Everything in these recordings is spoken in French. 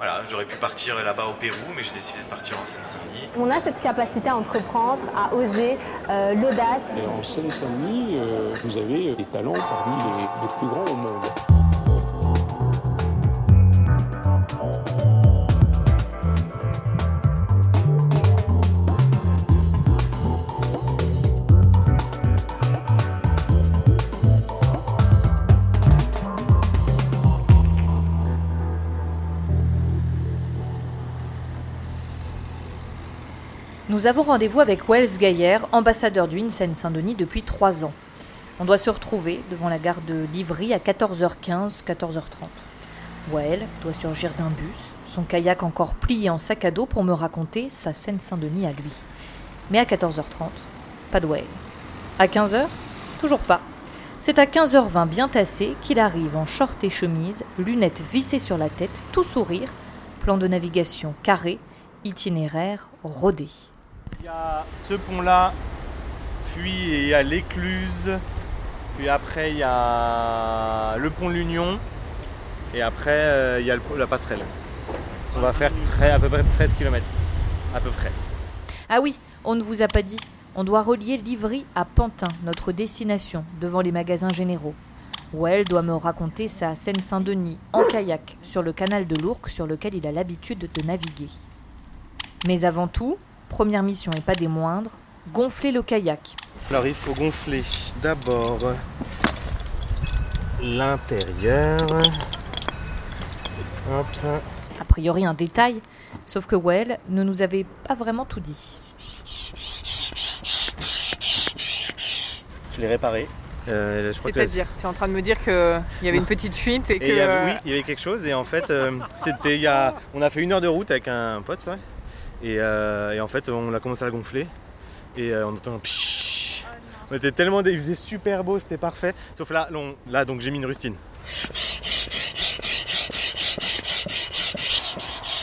Voilà, j'aurais pu partir là-bas au Pérou, mais j'ai décidé de partir en Seine-Saint-Denis. On a cette capacité à entreprendre, à oser, euh, l'audace. Et en Seine-Saint-Denis, euh, vous avez des talents parmi les, les plus grands au monde. Nous avons rendez-vous avec Wells Gaillère, ambassadeur du Seine-Saint-Denis depuis trois ans. On doit se retrouver devant la gare de Livry à 14h15, 14h30. Well doit surgir d'un bus, son kayak encore plié en sac à dos pour me raconter sa Seine-Saint-Denis à lui. Mais à 14h30, pas de Well. À 15h, toujours pas. C'est à 15h20 bien tassé qu'il arrive en short et chemise, lunettes vissées sur la tête, tout sourire, plan de navigation carré, itinéraire rodé. Il y a ce pont-là, puis il y a l'écluse, puis après il y a le pont de l'Union, et après euh, il y a la passerelle. On va faire à peu près 13 km. À peu près. Ah oui, on ne vous a pas dit. On doit relier Livry à Pantin, notre destination, devant les magasins généraux. Well doit me raconter sa Seine-Saint-Denis en kayak sur le canal de l'Ourcq sur lequel il a l'habitude de naviguer. Mais avant tout, première mission et pas des moindres, gonfler le kayak. Alors il faut gonfler d'abord l'intérieur. Hop. A priori un détail, sauf que Well ne nous avait pas vraiment tout dit. Je l'ai réparé. Euh, C'est-à-dire, tu es en train de me dire qu'il y avait une petite fuite et que. Et il y avait- oui, il y avait quelque chose et en fait, euh, c'était il y a, on a fait une heure de route avec un pote, ouais. Et, euh, et en fait, on a commencé à gonfler et euh, on entend un pshhh. On était tellement, il faisait super beau, c'était parfait. Sauf là, là donc j'ai mis une rustine.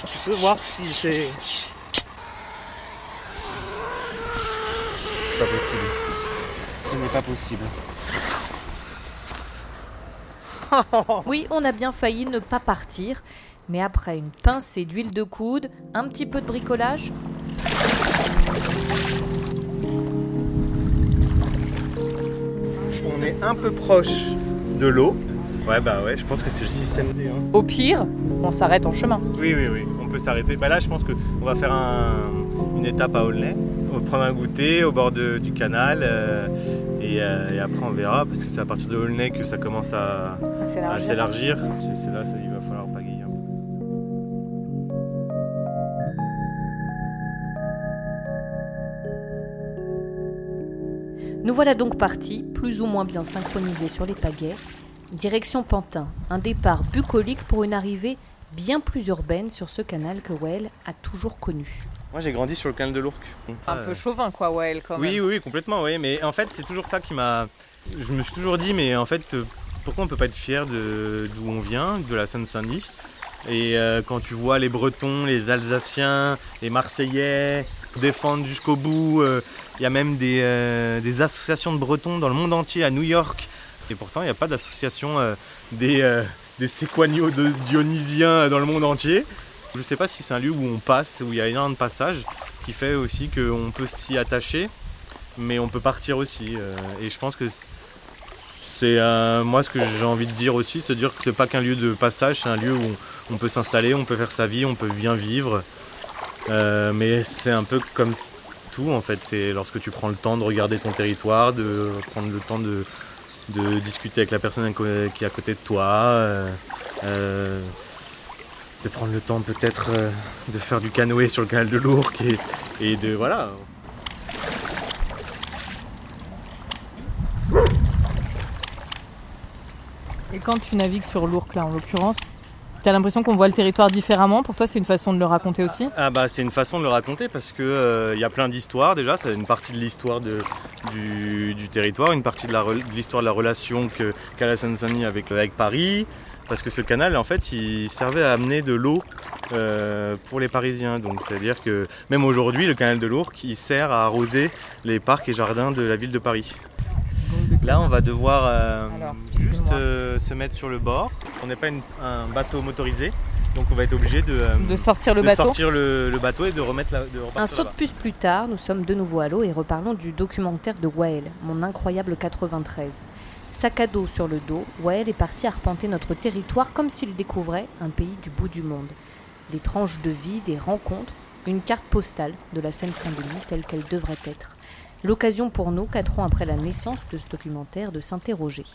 Tu peux voir si. C'est pas possible. Ce n'est pas possible. Oui, on a bien failli ne pas partir, mais après une pincée d'huile de coude, un petit peu de bricolage, On est un peu proche de l'eau. Ouais, bah ouais, je pense que c'est le système D. hein. Au pire, on s'arrête en chemin. Oui, oui, oui, on peut s'arrêter. Bah là, je pense qu'on va faire un- une étape à Aulnay. On va prendre un goûter au bord de- du canal euh, et, euh, et après on verra parce que c'est à partir de Aulnay que ça commence à, s'élargir. C'est c'est là, ça, il va Nous voilà donc partis, plus ou moins bien synchronisés sur les pagaies. Direction Pantin, un départ bucolique pour une arrivée bien plus urbaine sur ce canal que Well a toujours connu. Moi, j'ai grandi sur le canal de l'Ourcq. Un peu chauvin, quoi, Well, quand même. Oui, oui, oui, complètement, oui. Mais en fait, c'est toujours ça qui m'a. Je me suis toujours dit, mais en fait, euh, pourquoi on peut pas être fier de d'où on vient, de la Seine-Saint-Denis? Et euh, quand tu vois les Bretons, les Alsaciens, les Marseillais défendre jusqu'au bout, euh, il y a même des, euh, des associations de Bretons dans le monde entier, à New York. Et pourtant, il n'y a pas d'association euh, des, des séquaniaux de dionysiens dans le monde entier. Je ne sais pas si c'est un lieu où on passe, où il y a énormément de passages, qui fait aussi qu'on peut s'y attacher mais on peut partir aussi. et je pense que c'est moi ce que j'ai envie de dire aussi, c'est dire que c'est pas qu'un lieu de passage, c'est un lieu où on peut s'installer, on peut faire sa vie, on peut bien vivre. Euh, mais c'est un peu comme tout en fait. C'est lorsque tu prends le temps de regarder ton territoire, de prendre le temps de, discuter avec la personne qui est à côté de toi. euh, euh, de prendre le temps peut-être de faire du canoë sur le canal de l'Ourcq et, et de voilà Et quand tu navigues sur l'Ourcq, là, en l'occurrence, tu as l'impression qu'on voit le territoire différemment? Pour toi, c'est une façon de le raconter aussi? Ah bah c'est une façon de le raconter parce que euh, y a plein d'histoires déjà, c'est une partie de l'histoire du, du territoire, une partie de l'histoire de la relation qu'a la Seine-Saint-Denis avec, avec Paris, parce que ce canal en fait il servait à amener de l'eau euh, pour les Parisiens, donc c'est à dire que même aujourd'hui le canal de l'Ourcq il sert à arroser les parcs et jardins de la ville de Paris. Là, on va devoir euh, Alors, euh, se mettre sur le bord. On n'est pas une- un bateau motorisé, Donc on va être obligé de, euh, De sortir le de bateau sortir le, le bateau et de remettre la, de Un saut de puce plus tard, nous sommes de nouveau à l'eau et reparlons du documentaire de Wael, mon incroyable 93. Sac à dos sur le dos, Wael est parti arpenter notre territoire comme s'il découvrait un pays du bout du monde. Des tranches de vie, des rencontres, une carte postale de la Seine-Saint-Denis telle qu'elle devrait être. L'occasion pour nous, quatre ans après la naissance de ce documentaire, de s'interroger.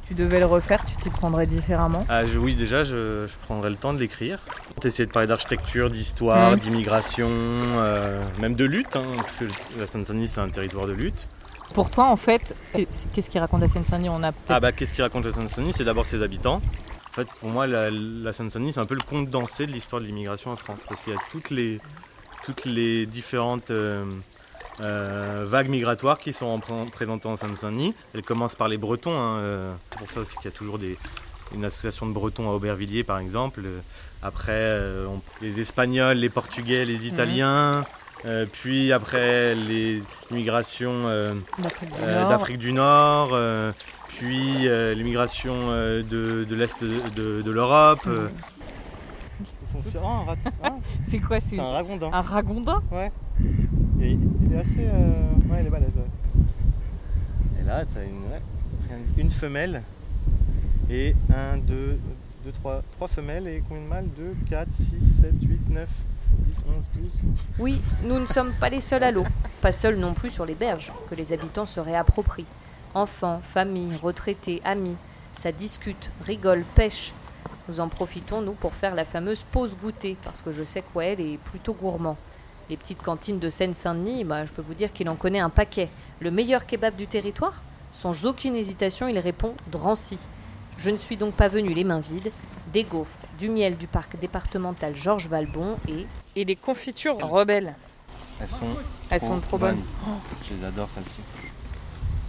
Si tu devais le refaire, tu t'y prendrais différemment. Ah, je- oui, déjà, je, je prendrai le temps de l'écrire. Essayer de parler d'architecture, d'histoire, Mhm. d'immigration, euh, même de lutte, hein, parce que la Seine-Saint-Denis, c'est un territoire de lutte. Pour toi, en fait, qu'est-ce qui raconte la Seine-Saint-Denis On a Ah bah, qu'est-ce qui raconte la Seine-Saint-Denis C'est d'abord ses habitants. En fait, pour moi, la, la Seine-Saint-Denis, c'est un peu le conte dansé de l'histoire de l'immigration en France, parce qu'il y a toutes les, toutes les différentes euh, euh, vagues migratoires qui sont présentées en Seine-Saint-Denis. Elles commencent par les Bretons. hein, euh, c'est pour ça aussi qu'il y a toujours des, une association de Bretons à Aubervilliers, par exemple. Euh, Après, euh, on- les Espagnols, les Portugais, les Italiens. euh, puis après, les migrations euh, d'Afrique du Nord. d'Afrique du Nord, euh, puis euh, l'immigration euh, de, de l'Est de, de- de l'Europe. euh. C'est quoi C'est un ragondin. un ragondin? Et il est assez. euh, Ouais, il est balèze. ouais. Et là, tu as une, ouais, une femelle et un, deux, deux, trois, trois femelles et combien de mâles? 2, 4, 6, 7, 8, 9, 10, 11, 12. Oui, nous ne sommes pas les seuls à l'eau, pas seuls non plus sur les berges, que les habitants se réapproprient. Enfants, familles, retraités, amis, ça discute, rigole, pêche. Nous en profitons, nous, pour faire la fameuse pause goûter, parce que je sais que Wael est plutôt gourmand. Les petites cantines de Seine-Saint-Denis, bah, je peux vous dire qu'il en connaît un paquet. Le meilleur kebab du territoire Sans aucune hésitation, il répond Drancy. Je ne suis donc pas venu les mains vides. Des gaufres, du miel du parc départemental Georges Valbon et Et les confitures rebelles. Elles sont, Elles sont trop bonnes. Je les adore celles-ci.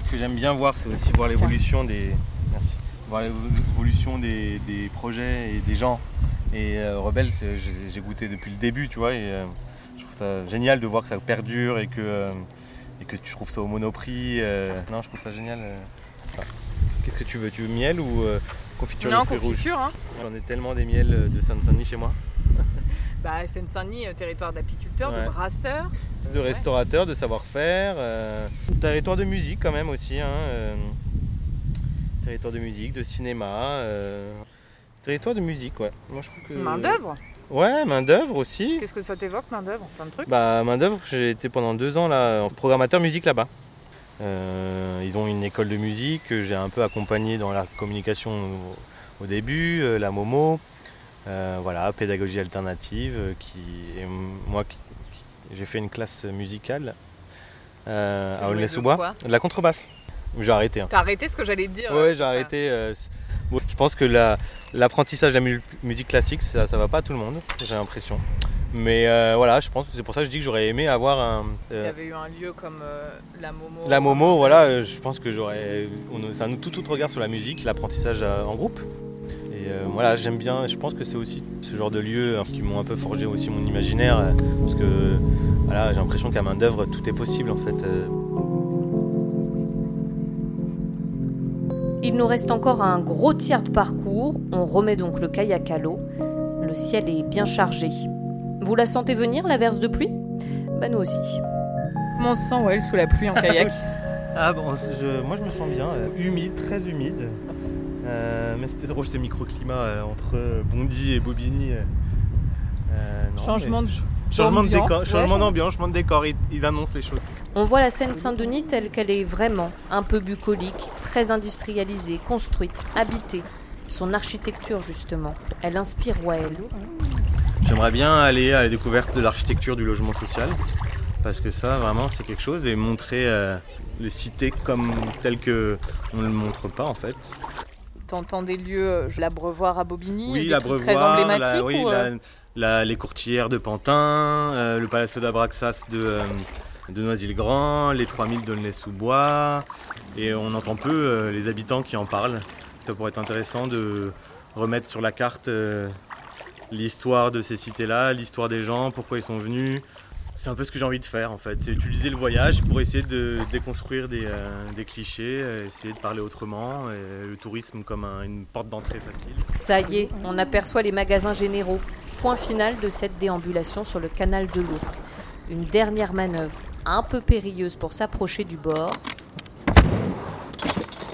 Ce que j'aime bien voir, c'est aussi voir l'évolution des. Merci. Voir l'évolution des, des projets et des gens. Et euh, Rebelle, j'ai goûté depuis le début, tu vois, et euh, trouve ça génial de voir que ça perdure et que, euh, et que tu trouves ça au monoprix. euh. non, je trouve ça génial. euh. Enfin, Qu'est-ce que tu veux Tu veux miel ou euh, confiture Non, de fruits rouges confiture, hein. J'en ai tellement des miels de Saint-Denis chez moi. Bah, Seine-Saint-Denis, territoire d'apiculteurs, Ouais. de brasseurs. de restaurateurs, de savoir-faire. euh, territoire de musique quand même aussi. hein, euh, territoire de musique, de cinéma. euh, territoire de musique, ouais. Moi je trouve que. Main d'œuvre. Ouais, main d'œuvre aussi. Qu'est-ce que ça t'évoque, main d'œuvre Plein de trucs? Bah main d'œuvre, j'ai été pendant deux ans là programmateur musique là-bas. Euh, ils ont une école de musique que j'ai un peu accompagné dans la communication au, au début, euh, la Momo, euh, voilà, pédagogie alternative, qui et moi qui- qui- j'ai fait une classe musicale à Aulnay-sous-Bois, de la contrebasse. J'ai arrêté. hein. T'as arrêté ce que j'allais te dire. Ouais, j'ai arrêté. Euh, je pense que la- l'apprentissage de la mu- musique classique, ça, ça va pas à tout le monde, j'ai l'impression. Mais euh, voilà, je pense que c'est pour ça que je dis que j'aurais aimé avoir un. euh, T'avais eu un lieu comme euh, la Momo. la Momo, voilà, euh, je pense que j'aurais. C'est un tout autre regard sur la musique, l'apprentissage euh, en groupe. Et euh, voilà, j'aime bien, je pense que c'est aussi ce genre de lieux hein, qui m'ont un peu forgé aussi mon imaginaire. euh, parce que voilà, j'ai l'impression qu'à main d'œuvre, tout est possible en fait. Il nous reste encore un gros tiers de parcours. On remet donc le kayak à l'eau. Le ciel est bien chargé. Vous la sentez venir, la verse de pluie? Bah nous aussi. Comment on se sent, ouais, sous la pluie en kayak? Ah bon, je- moi je me sens bien, euh, humide, très humide. Euh, mais c'était drôle ce microclimat euh, entre Bondy et Bobigny. non, Changement mais- de. changement de d'ambiance, décor, ouais. changement d'ambiance, changement de décor, ils, ils annoncent les choses. On voit la Seine-Saint-Denis telle qu'elle est vraiment, un peu bucolique, très industrialisée, construite, habitée. Son architecture, justement, elle inspire Wael. J'aimerais bien aller à la découverte de l'architecture du logement social, parce que ça vraiment c'est quelque chose, et montrer euh, les cités comme telles que on ne le montre pas en fait. T'entends des lieux, euh, l'abreuvoir à Bobigny, Oui, des la trucs très emblématiques la, oui, ou, euh, la- la- les courtières de Pantin, euh, le Palazzo d'Abraxas de, euh, de Noisy-le-Grand, les 3000 d'Aulnay-sous-Bois, et on entend peu euh, les habitants qui en parlent. Ça pourrait être intéressant de remettre sur la carte euh, l'histoire de ces cités-là, l'histoire des gens, pourquoi ils sont venus, c'est un peu ce que j'ai envie de faire en fait. C'est utiliser le voyage pour essayer de déconstruire des, euh, clichés, essayer de parler autrement, le tourisme comme un- une porte d'entrée facile. Ça y est, on aperçoit les magasins généraux. Point final de cette déambulation sur le canal de l'Ourcq. Une dernière manœuvre un peu périlleuse pour s'approcher du bord.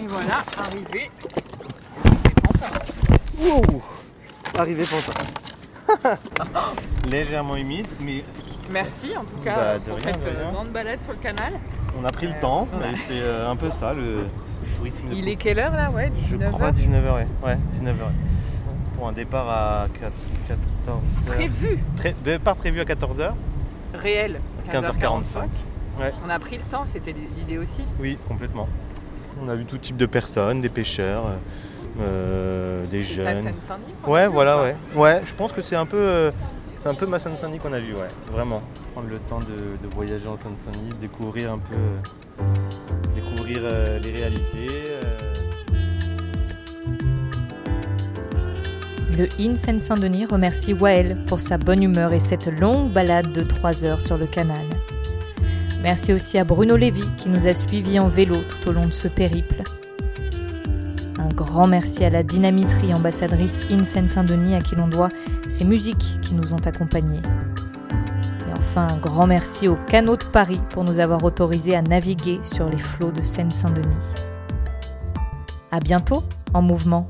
Et voilà, arrivé. Wow Arrivé Pantin. Légèrement humide, mais Merci en tout cas Bah, de pour rien, cette euh, grande balade sur le canal. on a pris le Euh, temps. ouais. mais C'est euh, un peu ça le tourisme. de Il est quelle heure là Ouais, Je 19 crois heures. 19h, ouais. Ouais, 19h. Pour un départ à 14h. Prévu, Départ prévu à 14h. réel. 15h45. Ouais. On a pris le temps, c'était l'idée aussi. Oui, complètement. On a vu tout type de personnes, des pêcheurs, euh, des C'est ta jeunes. Seine-Saint-Denis qu'on a Ouais, voilà, ouais. Ouais, je pense que c'est un peu, euh, c'est un peu ma Seine-Saint-Denis qu'on a vu, ouais. Vraiment. Prendre le temps de, de voyager en Seine-Saint-Denis, découvrir un peu, euh, découvrir euh, les réalités. Le IN Seine-Saint-Denis remercie Wael pour sa bonne humeur et cette longue balade de 3 heures sur le canal. Merci aussi à Bruno Lévy qui nous a suivis en vélo tout au long de ce périple. Un grand merci à la Dynamiterie, ambassadrice IN Seine-Saint-Denis à qui l'on doit ces musiques qui nous ont accompagnés. Et enfin, un grand merci au Canot de Paris pour nous avoir autorisés à naviguer sur les flots de Seine-Saint-Denis. À bientôt en mouvement.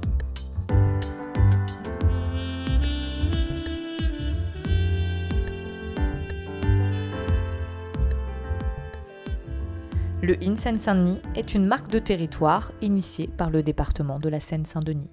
Le IN Seine-Saint-Denis est une marque de territoire initiée par le département de la Seine-Saint-Denis.